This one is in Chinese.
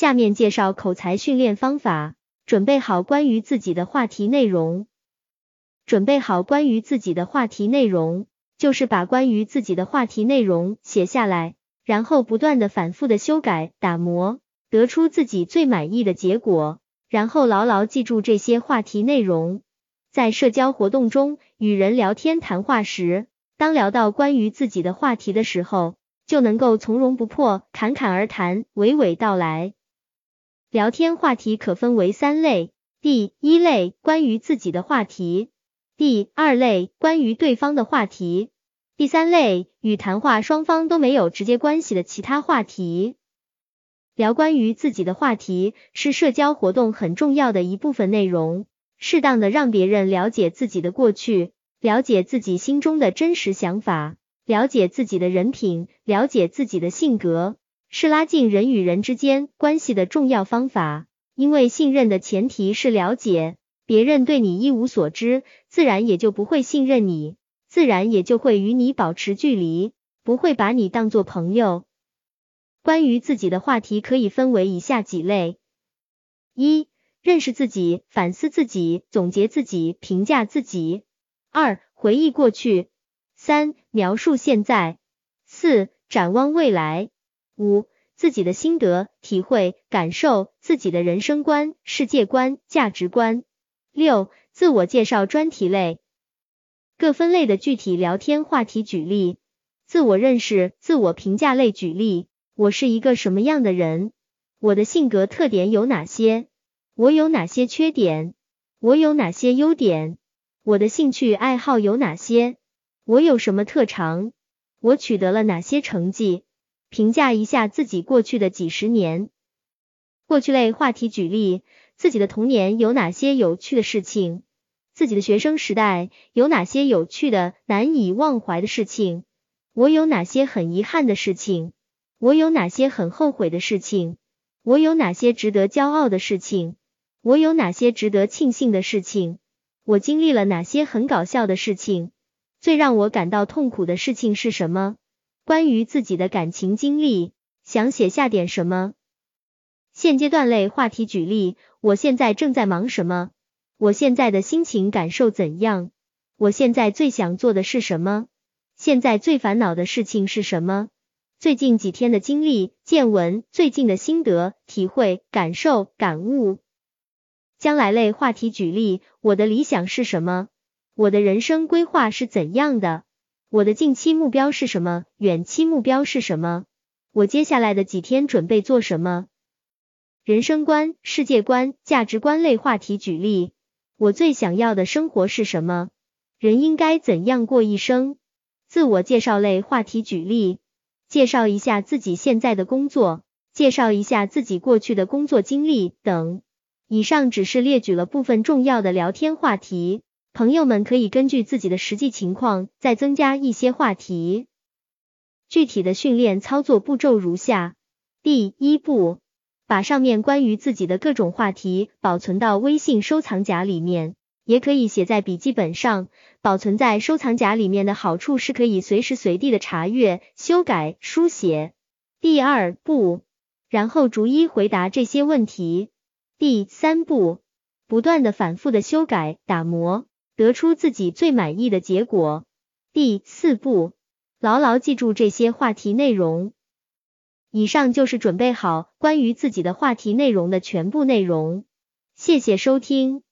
下面介绍口才训练方法，准备好关于自己的话题内容。准备好关于自己的话题内容，就是把关于自己的话题内容写下来，然后不断的反复的修改打磨，得出自己最满意的结果，然后牢牢记住这些话题内容。在社交活动中与人聊天谈话时，当聊到关于自己的话题的时候，就能够从容不迫，侃侃而谈，娓娓道来。聊天话题可分为三类：第一类关于自己的话题，第二类关于对方的话题，第三类与谈话双方都没有直接关系的其他话题。聊关于自己的话题是社交活动很重要的一部分内容，适当的让别人了解自己的过去，了解自己心中的真实想法，了解自己的人品，了解自己的性格。是拉近人与人之间关系的重要方法，因为信任的前提是了解。别人对你一无所知，自然也就不会信任你，自然也就会与你保持距离，不会把你当做朋友。关于自己的话题可以分为以下几类：一、认识自己、反思自己、总结自己、评价自己；二、回忆过去；三、描述现在；四、展望未来。五、自己的心得、体会、感受，自己的人生观、世界观、价值观。六、自我介绍专题类，各分类的具体聊天话题举例：自我认识、自我评价类举例，我是一个什么样的人？我的性格特点有哪些？我有哪些缺点？我有哪些优点？我的兴趣爱好有哪些？我有什么特长？我取得了哪些成绩？评价一下自己过去的几十年。过去类话题举例：自己的童年有哪些有趣的事情？自己的学生时代有哪些有趣的、难以忘怀的事情？我有哪些很遗憾的事情？我有哪些很后悔的事情？我有哪些值得骄傲的事情？我有哪些值得庆幸的事情？我经历了哪些很搞笑的事情？最让我感到痛苦的事情是什么？关于自己的感情经历，想写下点什么？现阶段类话题举例：我现在正在忙什么？我现在的心情感受怎样？我现在最想做的是什么？现在最烦恼的事情是什么？最近几天的经历、见闻，最近的心得、体会、感受、感悟。将来类话题举例：我的理想是什么？我的人生规划是怎样的？我的近期目标是什么？远期目标是什么？我接下来的几天准备做什么？人生观、世界观、价值观类话题举例：我最想要的生活是什么？人应该怎样过一生？自我介绍类话题举例：介绍一下自己现在的工作，介绍一下自己过去的工作经历等。以上只是列举了部分重要的聊天话题。朋友们可以根据自己的实际情况再增加一些话题。具体的训练操作步骤如下：第一步，把上面关于自己的各种话题保存到微信收藏夹里面，也可以写在笔记本上。保存在收藏夹里面的好处是可以随时随地的查阅、修改、书写。第二步，然后逐一回答这些问题。第三步，不断的反复的修改、打磨。得出自己最满意的结果。第四步，牢牢记住这些话题内容。以上就是准备好关于自己的话题内容的全部内容。谢谢收听。